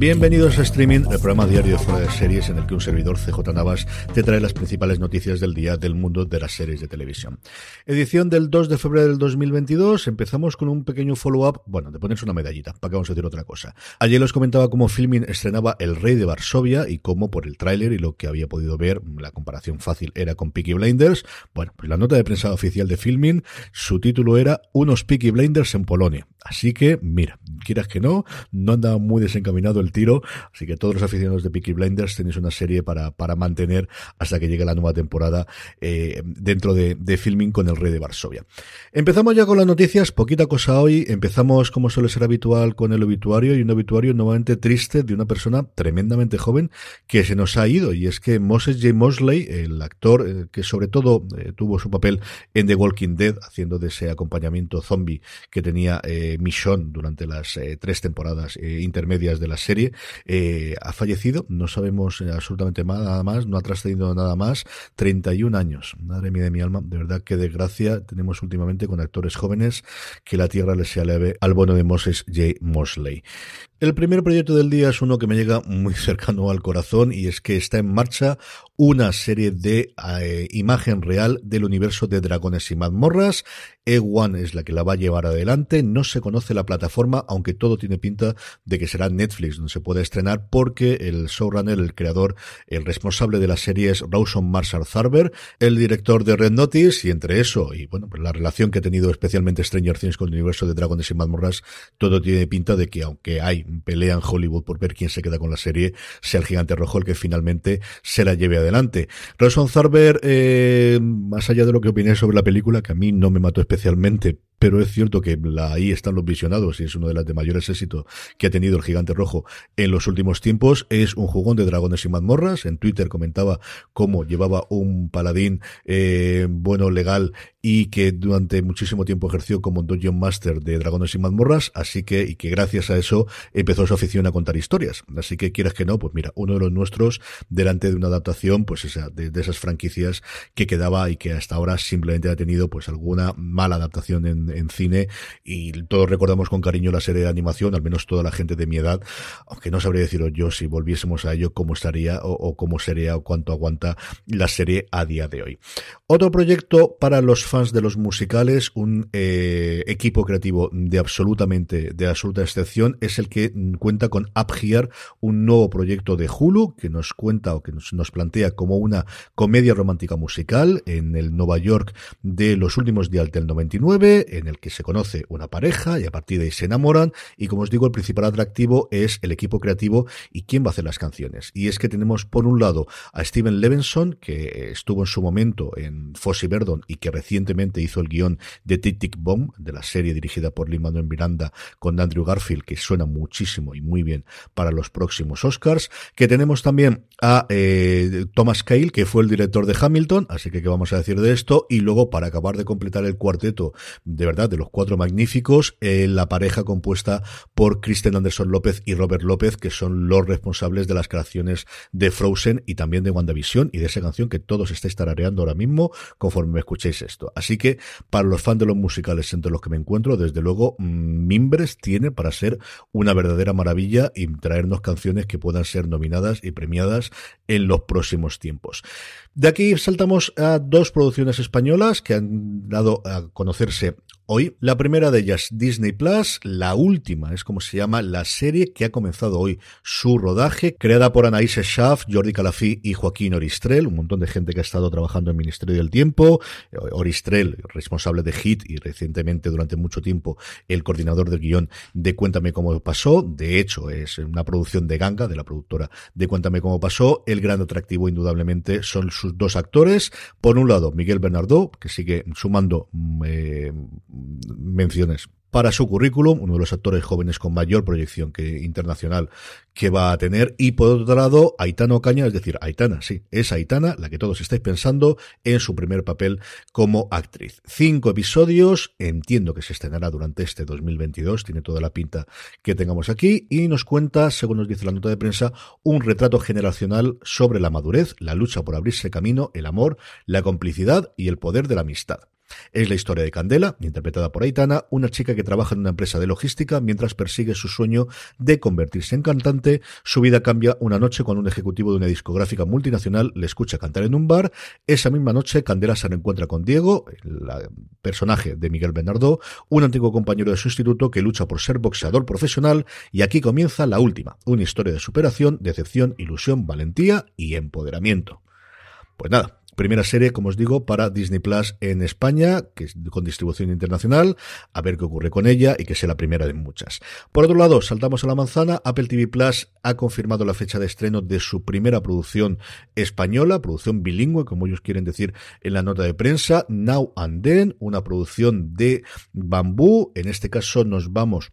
Bienvenidos a Streaming, el programa diario de fuera de series en el que un servidor CJ Navas te trae las principales noticias del día del mundo de las series de televisión. Edición del 2 de febrero del 2022. Empezamos con un pequeño follow-up, bueno, de ponerse una medallita, para que vamos a decir otra cosa. Ayer os comentaba cómo Filmin estrenaba El Rey de Varsovia y cómo por el tráiler y lo que había podido ver, la comparación fácil era con Peaky Blinders. Bueno, pues la nota de prensa oficial de Filmin, su título era Unos Peaky Blinders en Polonia. Así que, mira, quieras que no, no andaba muy desencaminado el tiro, así que todos los aficionados de Peaky Blinders tenéis una serie para, para mantener hasta que llegue la nueva temporada eh, dentro de, filming con el Rey de Varsovia. Empezamos ya con las noticias, poquita cosa hoy, empezamos como suele ser habitual con el obituario. Y un obituario nuevamente triste de una persona tremendamente joven que se nos ha ido. Y es que Moses J. Mosley, el actor eh, que sobre todo eh, tuvo su papel en The Walking Dead, haciendo de ese acompañamiento zombie que tenía Michonne durante las tres temporadas intermedias de la serie, eh, ha fallecido. No sabemos absolutamente nada más, no ha trascendido nada más. 31 años. Madre mía de mi alma, de verdad qué desgracia tenemos últimamente con actores jóvenes. Que la tierra les sea leve al bono de Moses J. Mosley. El primer proyecto del día es uno que me llega muy cercano al corazón y es que está en marcha una serie de eh, imagen real del universo de Dragones y Mazmorras. E1 es la que la va a llevar adelante. No se conoce la plataforma, aunque todo tiene pinta de que será Netflix donde se puede estrenar porque el showrunner, el creador, el responsable de la serie es Rawson Marshall Zarber, el director de Red Notice y entre eso y bueno, pues la relación que ha tenido especialmente Stranger Things con el universo de Dragones y Mazmorras, todo tiene pinta de que aunque hay pelea en Hollywood por ver quién se queda con la serie, sea el gigante rojo el que finalmente se la lleve adelante. Rawson Zarber, eh, más allá de lo que opiné sobre la película, que a mí no me mató especialmente, pero es cierto que la, ahí están los visionados y es uno de los de mayores éxitos que ha tenido el gigante rojo en los últimos tiempos. Es un jugón de dragones y mazmorras. En Twitter comentaba cómo llevaba un paladín eh, bueno legal y que durante muchísimo tiempo ejerció como Dungeon Master de Dragones y Mazmorras, así que, y que gracias a eso empezó su afición a contar historias. Así que quieras que no, pues mira, uno de los nuestros delante de una adaptación, pues esa, de, de esas franquicias que quedaba y que hasta ahora simplemente ha tenido pues alguna mala adaptación en, en cine y todos recordamos con cariño la serie de animación, al menos toda la gente de mi edad, aunque no sabría deciros yo si volviésemos a ello cómo estaría o, cómo sería o cuánto aguanta la serie a día de hoy. Otro proyecto para los fans de los musicales, un eh, equipo creativo de absolutamente, de absoluta excepción, es el que cuenta con Up Here, un nuevo proyecto de Hulu que nos cuenta o que nos, nos plantea como una comedia romántica musical en el Nueva York de los últimos días del 99, en el que se conoce una pareja y a partir de ahí se enamoran y como os digo, el principal atractivo es el equipo creativo y quién va a hacer las canciones. Y es que tenemos por un lado a Steven Levinson, que estuvo en su momento en Fossey Verdon y que recientemente hizo el guion de Tic Tic Bomb, de la serie dirigida por Lin Manuel Miranda con Andrew Garfield, que suena muchísimo y muy bien para los próximos Oscars. Que tenemos también a eh, Thomas Cale, que fue el director de Hamilton, así que qué vamos a decir de esto. Y luego, para acabar de completar el cuarteto, de verdad, de los cuatro magníficos, eh, la pareja compuesta por Kristen Anderson López y Robert López, que son los responsables de las creaciones de Frozen y también de WandaVision y de esa canción que todos estáis tarareando ahora mismo conforme me escuchéis esto. Así que, para los fans de los musicales entre los que me encuentro, desde luego, mm, Mimbres tiene para ser una verdadera maravilla y traernos canciones que puedan ser nominadas y premiadas en los próximos tiempos. De aquí saltamos a dos producciones españolas que han dado a conocerse hoy. La primera de ellas, Disney Plus, la última, es como se llama la serie que ha comenzado hoy su rodaje, creada por Anaís Schaff, Jordi Calafí y Joaquín Oristrel, un montón de gente que ha estado trabajando en Ministerio del Tiempo. Oristrel, responsable de HIT y recientemente durante mucho tiempo el coordinador del guion de Cuéntame cómo pasó. De hecho, es una producción de Ganga, de la productora de Cuéntame cómo pasó. El gran atractivo, indudablemente, son sus dos actores. Por un lado, Miguel Bernardo, que sigue sumando mm, eh, menciones para su currículum, uno de los actores jóvenes con mayor proyección que internacional que va a tener, y por otro lado, Aitana Ocaña, es decir, Aitana, sí, es Aitana, la que todos estáis pensando, en su primer papel como actriz. Cinco episodios, entiendo que se estrenará durante este 2022, tiene toda la pinta que tengamos aquí, y nos cuenta, según nos dice la nota de prensa, un retrato generacional sobre la madurez, la lucha por abrirse camino, el amor, la complicidad y el poder de la amistad. Es la historia de Candela, interpretada por Aitana, una chica que trabaja en una empresa de logística mientras persigue su sueño de convertirse en cantante. Su vida cambia una noche cuando un ejecutivo de una discográfica multinacional le escucha cantar en un bar. Esa misma noche, Candela se reencuentra con Diego, el personaje de Miguel Bernardo, un antiguo compañero de su instituto que lucha por ser boxeador profesional. Y aquí comienza la última, una historia de superación, decepción, ilusión, valentía y empoderamiento. Pues nada, Primera serie, como os digo, para Disney Plus en España, que es con distribución internacional, a ver qué ocurre con ella y que sea la primera de muchas. Por otro lado, saltamos a la manzana, Apple TV Plus ha confirmado la fecha de estreno de su primera producción española, producción bilingüe, como ellos quieren decir en la nota de prensa, Now and Then, una producción de bambú, en este caso nos vamos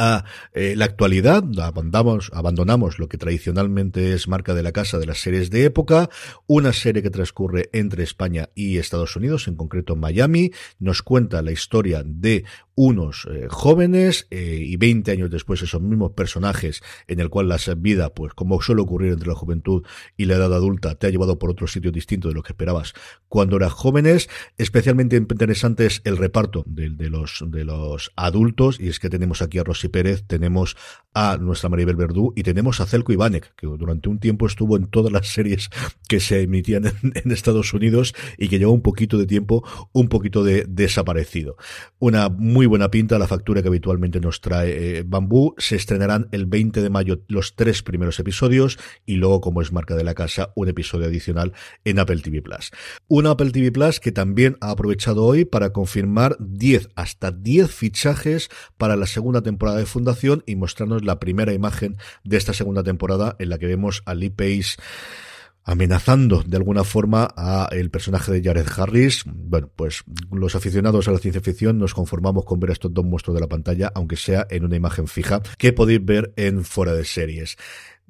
a eh, la actualidad, abandonamos, abandonamos lo que tradicionalmente es marca de la casa de las series de época, una serie que transcurre entre España y Estados Unidos, en concreto Miami, nos cuenta la historia de unos eh, jóvenes eh, y 20 años después esos mismos personajes en el cual la vida, pues como suele ocurrir entre la juventud y la edad adulta, te ha llevado por otro sitio distinto de lo que esperabas cuando eras jóvenes. Especialmente interesante es el reparto de, de, los, de los adultos y es que tenemos aquí a Rosy Pérez, tenemos a nuestra Maribel Verdú y tenemos a Celco Ivanek, que durante un tiempo estuvo en todas las series que se emitían en, Estados Unidos y que llevó un poquito de tiempo, un poquito de desaparecido. Una muy buena pinta la factura que habitualmente nos trae eh, Bambú. Se estrenarán el 20 de mayo los tres primeros episodios y luego, como es marca de la casa, un episodio adicional en Apple TV Plus. Una Apple TV Plus que también ha aprovechado hoy para confirmar 10 hasta 10 fichajes para la segunda temporada de Fundación y mostrarnos la primera imagen de esta segunda temporada en la que vemos a Lee Pace amenazando de alguna forma a el personaje de Jared Harris. Bueno, pues los aficionados a la ciencia ficción nos conformamos con ver estos dos monstruos de la pantalla, aunque sea en una imagen fija, que podéis ver en fuera de series.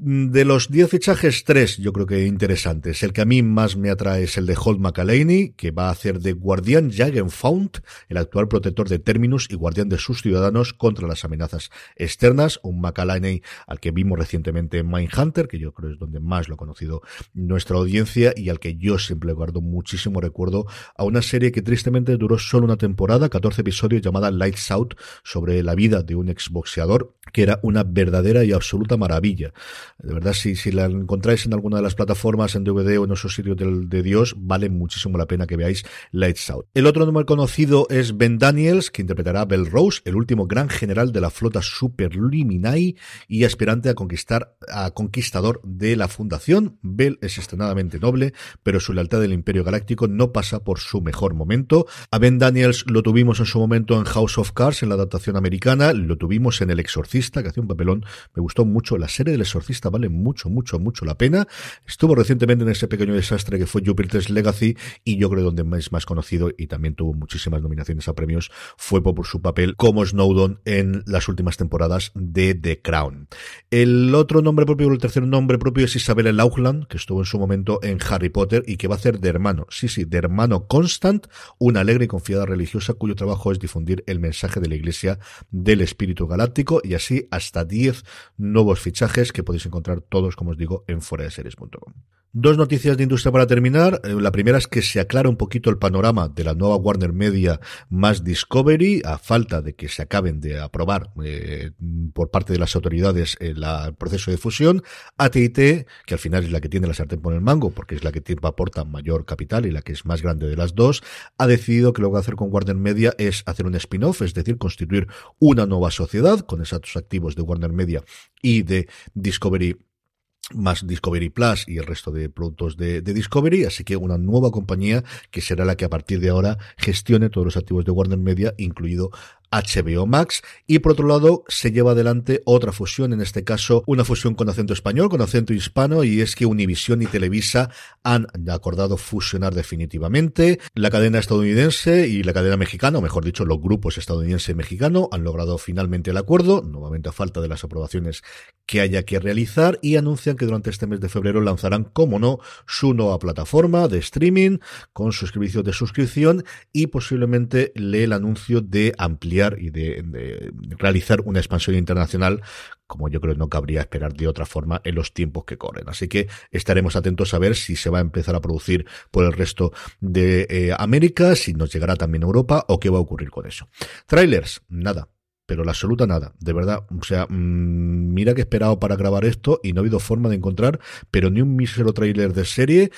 De los 10 fichajes, tres yo creo que interesantes. El que a mí más me atrae es el de Holt McAlaney, que va a hacer de guardián Jagenfaunt, el actual protector de Terminus y guardián de sus ciudadanos contra las amenazas externas. Un McAlaney al que vimos recientemente en Mindhunter, que yo creo es donde más lo ha conocido nuestra audiencia y al que yo siempre guardo muchísimo recuerdo a una serie que tristemente duró solo una temporada, 14 episodios, llamada Lights Out, sobre la vida de un exboxeador, que era una verdadera y absoluta maravilla. De verdad, si, la encontráis en alguna de las plataformas, en DVD o en esos sitios del, de Dios, vale muchísimo la pena que veáis Lights Out. El otro nombre conocido es Ben Daniels, que interpretará a Bell Rose, el último gran general de la flota Super Luminai y aspirante a conquistar a conquistador de la fundación. Bell es extremadamente noble, pero su lealtad del Imperio Galáctico no pasa por su mejor momento. A Ben Daniels lo tuvimos en su momento en House of Cards, en la adaptación americana, lo tuvimos en El Exorcista, que hacía un papelón, me gustó mucho. La serie del Exorcista vale mucho, mucho, mucho la pena. Estuvo recientemente en ese pequeño desastre que fue Jupiter's Legacy y yo creo donde es más conocido y también tuvo muchísimas nominaciones a premios fue por su papel como Snowdon en las últimas temporadas de The Crown. El otro nombre propio, el tercer nombre propio es Isabella Lauchland, que estuvo en su momento en Harry Potter y que va a hacer de hermano, sí, sí, de hermano Constant, una alegre y confiada religiosa cuyo trabajo es difundir el mensaje de la Iglesia del Espíritu Galáctico y así hasta 10 nuevos fichajes que podéis encontrar todos, como os digo, en foradeseries.com. Dos noticias de industria para terminar. Eh, la primera es que se aclara un poquito el panorama de la nueva Warner Media más Discovery, a falta de que se acaben de aprobar eh, por parte de las autoridades el proceso de fusión. AT&T, que al final es la que tiene la sartén por el mango, porque es la que aporta mayor capital y la que es más grande de las dos, ha decidido que lo que va a hacer con Warner Media es hacer un spin-off, es decir, constituir una nueva sociedad con esos activos de Warner Media y de Discovery más Discovery Plus y el resto de productos de, Discovery, así que una nueva compañía que será la que a partir de ahora gestione todos los activos de Warner Media, incluido HBO Max y por otro lado se lleva adelante otra fusión, en este caso una fusión con acento español, con acento hispano y es que Univision y Televisa han acordado fusionar definitivamente. La cadena estadounidense y la cadena mexicana, o mejor dicho los grupos estadounidense y mexicano han logrado finalmente el acuerdo, nuevamente a falta de las aprobaciones que haya que realizar y anuncian que durante este mes de febrero lanzarán, como no, su nueva plataforma de streaming con su servicio de suscripción y posiblemente el anuncio de ampliar y de, realizar una expansión internacional como yo creo no cabría esperar de otra forma en los tiempos que corren. Así que estaremos atentos a ver si se va a empezar a producir por el resto de eh, América, si nos llegará también a Europa o qué va a ocurrir con eso. Trailers, nada pero la absoluta nada, de verdad. O sea, mm, mira que he esperado para grabar esto y no ha habido forma de encontrar, pero ni un mísero trailer de serie.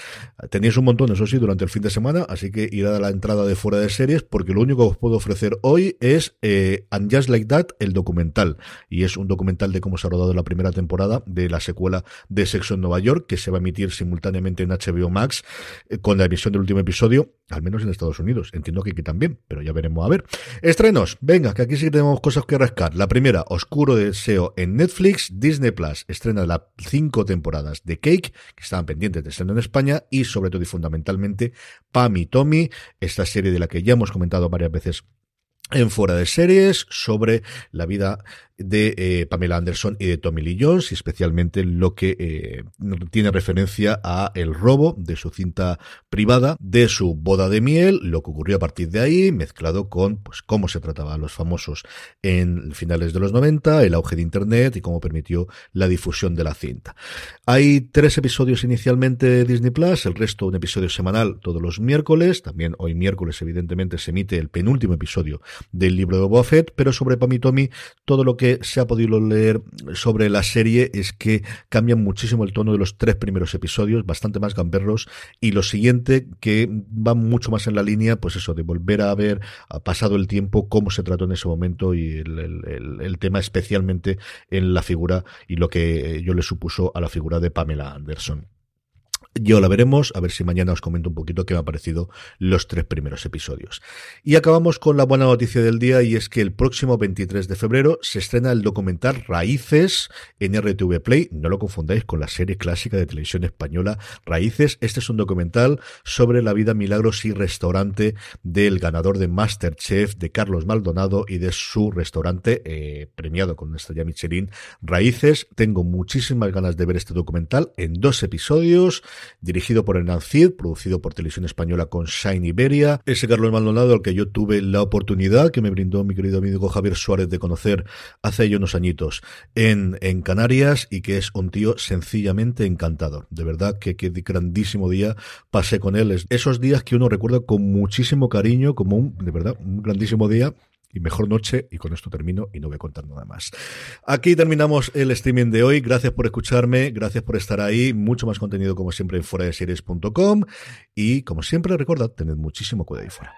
Tenéis un montón, eso sí, durante el fin de semana, así que irá a la entrada de fuera de series, porque lo único que os puedo ofrecer hoy es eh, And Just Like That, el documental. Y es un documental de cómo se ha rodado la primera temporada de la secuela de Sexo en Nueva York, que se va a emitir simultáneamente en HBO Max, eh, con la emisión del último episodio, al menos en Estados Unidos. Entiendo que aquí también, pero ya veremos a ver. Estrenos, venga, que aquí sí tenemos cosas que rascar. La primera, Oscuro Deseo en Netflix. Disney Plus estrena las cinco temporadas de Cake, que estaban pendientes de estreno en España, y sobre todo y fundamentalmente, Pam Tommy, esta serie de la que ya hemos comentado varias veces en fuera de series sobre la vida de eh, Pamela Anderson y de Tommy Lee Jones, y especialmente lo que eh, tiene referencia a el robo de su cinta privada, de su boda de miel, lo que ocurrió a partir de ahí, mezclado con pues cómo se trataba a los famosos en finales de los 90, el auge de internet y cómo permitió la difusión de la cinta. Hay tres episodios inicialmente de Disney Plus, el resto un episodio semanal todos los miércoles, también hoy miércoles evidentemente se emite el penúltimo episodio del libro de Boba Fett, pero sobre Pam y Tommy todo lo que se ha podido leer sobre la serie es que cambian muchísimo el tono de los tres primeros episodios, bastante más gamberros, y lo siguiente que va mucho más en la línea, pues eso, de volver a ver, ha pasado el tiempo, cómo se trató en ese momento y el, tema especialmente en la figura y lo que yo le supuso a la figura de Pamela Anderson. Yo la veremos, a ver si mañana os comento un poquito qué me han parecido los tres primeros episodios. Y acabamos con la buena noticia del día y es que el próximo 23 de febrero se estrena el documental Raíces en RTV Play. No lo confundáis con la serie clásica de televisión española Raíces. Este es un documental sobre la vida, milagros y restaurante del ganador de Masterchef de Carlos Maldonado y de su restaurante eh, premiado con una estrella Michelin Raíces. Tengo muchísimas ganas de ver este documental en dos episodios dirigido por Hernán Cid, producido por Televisión Española con Shine Iberia. Ese Carlos Maldonado al que yo tuve la oportunidad, que me brindó mi querido amigo Javier Suárez de conocer hace ya unos añitos en, en Canarias y que es un tío sencillamente encantador. De verdad que qué grandísimo día pasé con él. Esos días que uno recuerda con muchísimo cariño, como un, de verdad, un grandísimo día y mejor noche. Y con esto termino y no voy a contar nada más. Aquí terminamos el streaming de hoy. Gracias por escucharme, gracias por estar ahí. Mucho más contenido como siempre en fuera de series.com. Y como siempre, recordad, tened muchísimo cuidado ahí fuera.